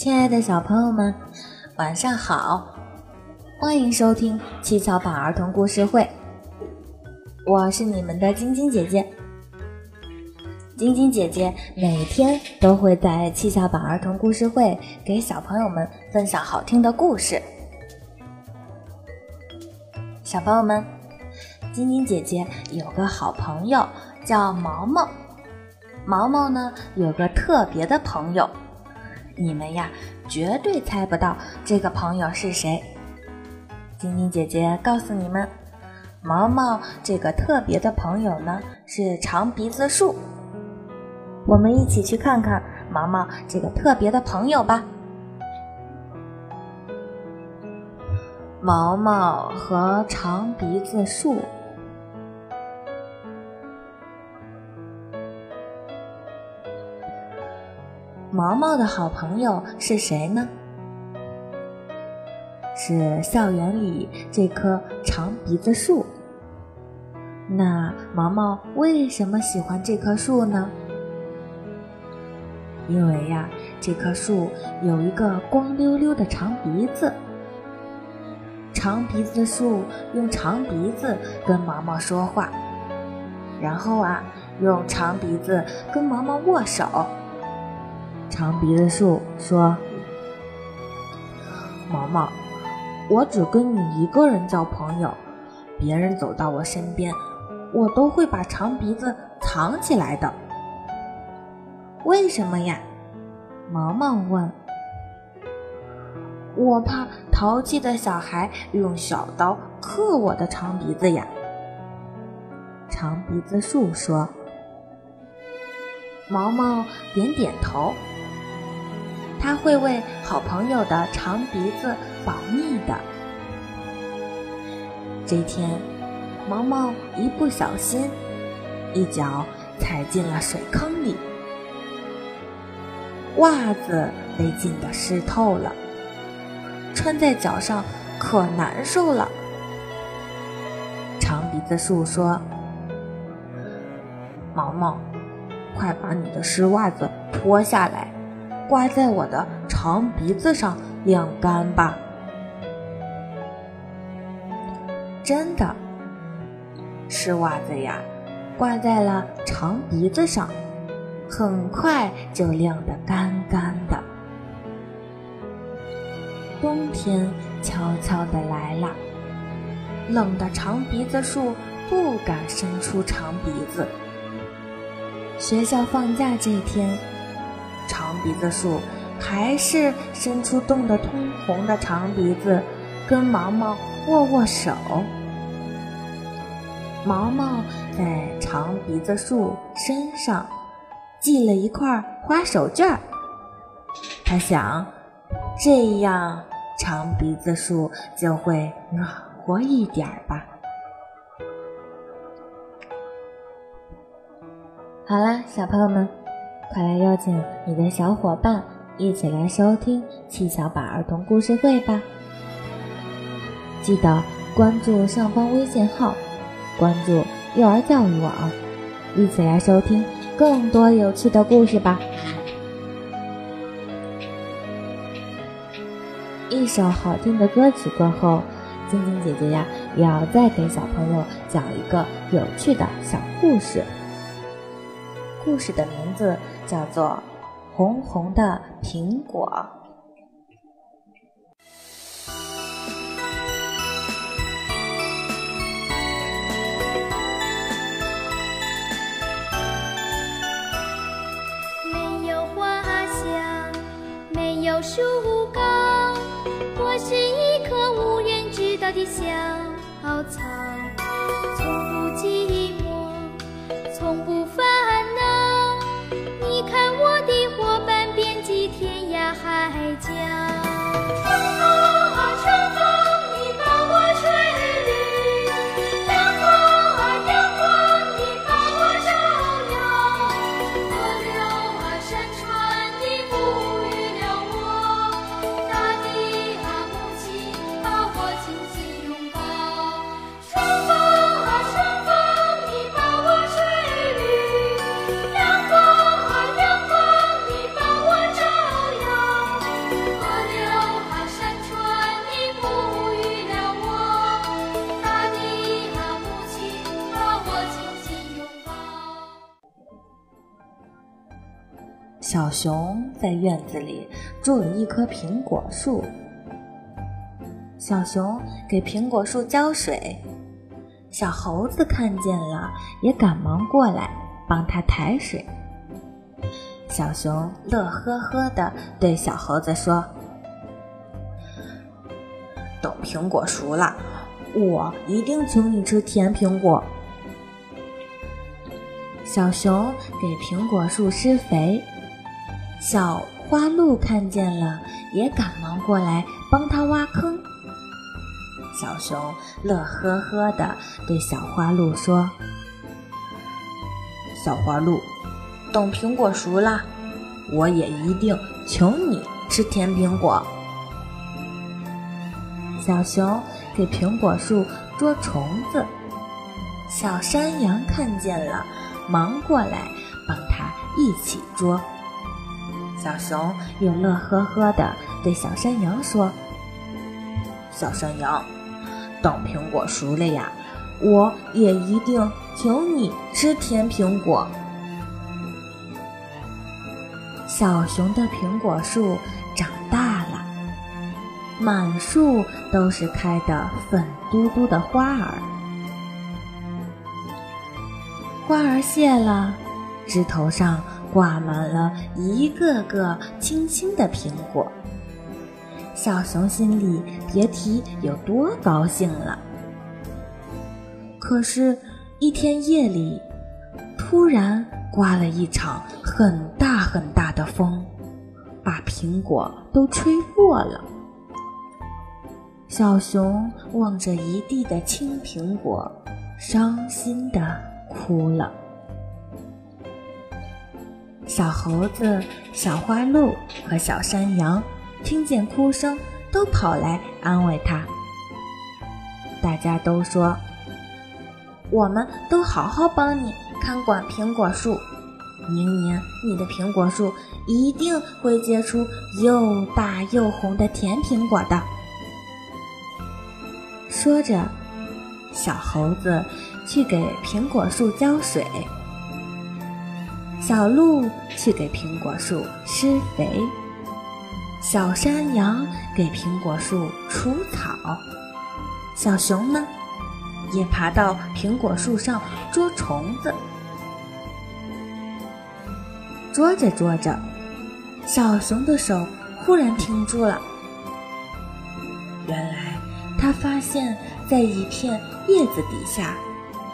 亲爱的小朋友们，晚上好！欢迎收听七巧板儿童故事会，我是你们的晶晶姐姐。晶晶姐姐每天都会在七巧板儿童故事会给小朋友们分享好听的故事。小朋友们，晶晶姐姐有个好朋友叫毛毛。毛毛呢有个特别的朋友，你们呀绝对猜不到这个朋友是谁。晶晶姐姐告诉你们，毛毛这个特别的朋友呢是长鼻子树。我们一起去看看毛毛这个特别的朋友吧。毛毛和长鼻子树。毛毛的好朋友是谁呢？是校园里这棵长鼻子树。那毛毛为什么喜欢这棵树呢？因为呀，这棵树有一个光溜溜的长鼻子。长鼻子树用长鼻子跟毛毛说话，然后啊，用长鼻子跟毛毛握手。长鼻子树说：“毛毛，我只跟你一个人交朋友，别人走到我身边，我都会把长鼻子藏起来的。为什么呀？”毛毛问。“我怕淘气的小孩用小刀刻我的长鼻子呀。”长鼻子树说。毛毛点点头。他会为好朋友的长鼻子保密的。这天，毛毛一不小心，一脚踩进了水坑里，袜子被浸得湿透了，穿在脚上可难受了。长鼻子树说：“毛毛，快把你的湿袜子脱下来。”挂在我的长鼻子上晾干吧。真的，湿袜子呀，挂在了长鼻子上，很快就晾得干干的。冬天悄悄的来了，冷的长鼻子树不敢伸出长鼻子。学校放假这天。长鼻子树还是伸出冻得通红的长鼻子，跟毛毛握握手。毛毛在长鼻子树身上系了一块花手绢儿，他想，这样长鼻子树就会暖和一点儿吧。好啦，小朋友们。快来邀请你的小伙伴一起来收听七小板儿童故事会吧！记得关注上方微信号，关注幼儿教育网，一起来收听更多有趣的故事吧！一首好听的歌曲过后，晶晶姐姐呀，要再给小朋友讲一个有趣的小故事。故事的名字叫做《红红的苹果》。没有花香，没有树高，我是一棵无人知道的小草，从不寂寞，从不天涯海角。小熊在院子里种了一棵苹果树。小熊给苹果树浇水，小猴子看见了，也赶忙过来帮它抬水。小熊乐呵呵地对小猴子说：“等苹果熟了，我一定请你吃甜苹果。”小熊给苹果树施肥，小花鹿看见了，也赶忙过来帮它挖坑。小熊乐呵呵地对小花鹿说：“小花鹿，等苹果熟了，我也一定请你吃甜苹果。”小熊给苹果树捉虫子，小山羊看见了，忙过来帮它一起捉。小熊又乐呵呵地对小山羊说：“小山羊。”等苹果熟了呀，我也一定请你吃甜苹果。小熊的苹果树长大了，满树都是开的粉嘟嘟的花儿。花儿谢了，枝头上挂满了一个个青青的苹果。小熊心里别提有多高兴了。可是，一天夜里，突然刮了一场很大很大的风，把苹果都吹落了。小熊望着一地的青苹果，伤心的哭了。小猴子、小花鹿和小山羊。听见哭声，都跑来安慰他。大家都说：“我们都好好帮你看管苹果树，明年你的苹果树一定会结出又大又红的甜苹果的。”说着，小猴子去给苹果树浇水，小鹿去给苹果树施肥。小山羊给苹果树除草，小熊呢，也爬到苹果树上捉虫子。捉着捉着，小熊的手忽然停住了。原来，他发现，在一片叶子底下，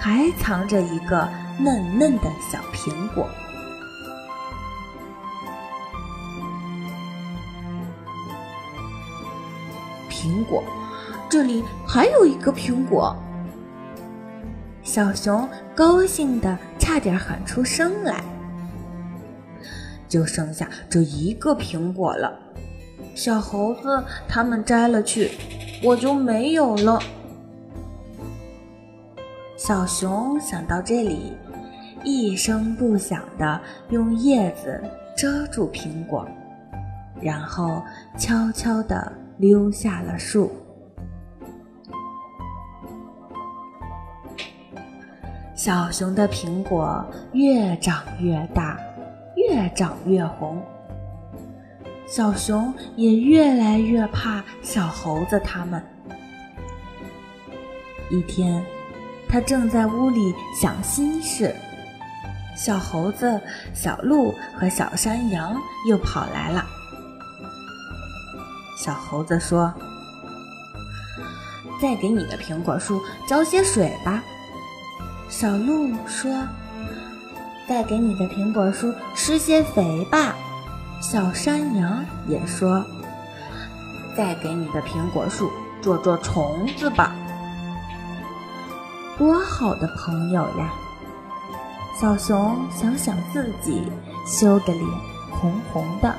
还藏着一个嫩嫩的小苹果。苹果，这里还有一个苹果。小熊高兴的差点喊出声来。就剩下这一个苹果了，小猴子他们摘了去，我就没有了。小熊想到这里，一声不响的用叶子遮住苹果，然后悄悄的。溜下了树，小熊的苹果越长越大，越长越红。小熊也越来越怕小猴子他们。一天，他正在屋里想心事，小猴子、小鹿和小山羊又跑来了。小猴子说：“再给你的苹果树浇些水吧。”小鹿说：“再给你的苹果树施些肥吧。”小山羊也说：“再给你的苹果树捉捉虫子吧。”多好的朋友呀！小熊想想自己，羞得脸红红的。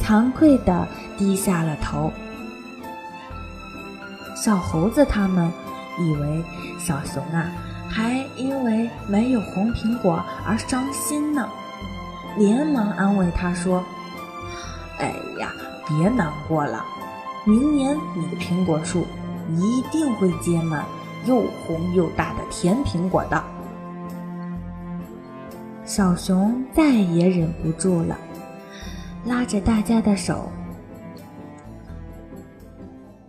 惭愧地低下了头。小猴子他们以为小熊啊，还因为没有红苹果而伤心呢，连忙安慰他说：“哎呀，别难过了，明年你的苹果树一定会结满又红又大的甜苹果的。”小熊再也忍不住了，拉着大家的手。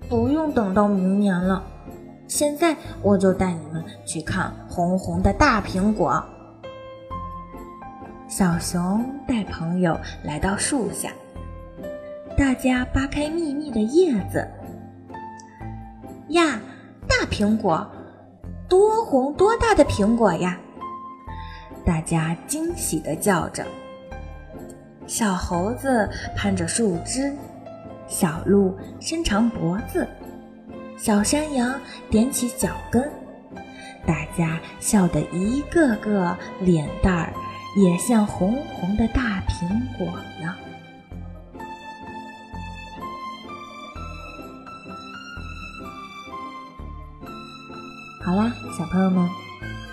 不用等到明年了，现在我就带你们去看红红的大苹果。小熊带朋友来到树下，大家扒开密密的叶子。呀，大苹果，多红多大的苹果呀！大家惊喜地叫着。小猴子攀着树枝。小鹿伸长脖子，小山羊踮起脚跟，大家笑得一个个脸蛋儿也像红红的大苹果了。好啦，小朋友们，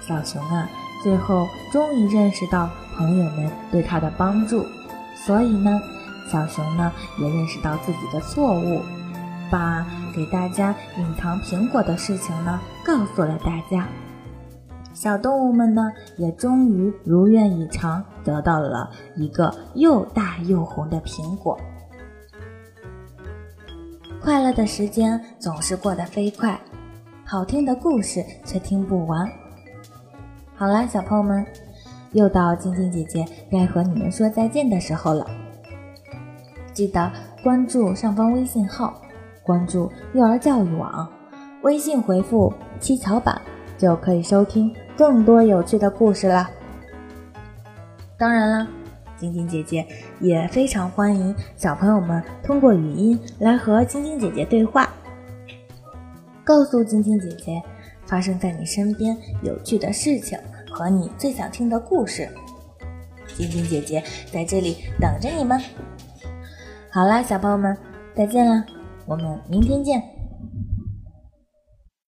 小熊啊，最后终于认识到朋友们对他的帮助，所以呢。小熊呢也认识到自己的错误，把给大家隐藏苹果的事情呢告诉了大家。小动物们呢也终于如愿以偿得到了一个又大又红的苹果。快乐的时间总是过得飞快，好听的故事却听不完。好啦，小朋友们，又到晶晶姐姐该和你们说再见的时候了。记得关注上方微信号，关注幼儿教育网，微信回复“七巧板”就可以收听更多有趣的故事啦。当然啦，晶晶姐姐也非常欢迎小朋友们通过语音来和晶晶姐姐对话，告诉晶晶姐姐发生在你身边有趣的事情和你最想听的故事。晶晶姐姐在这里等着你们。好啦，小朋友们，再见啦，我们明天见。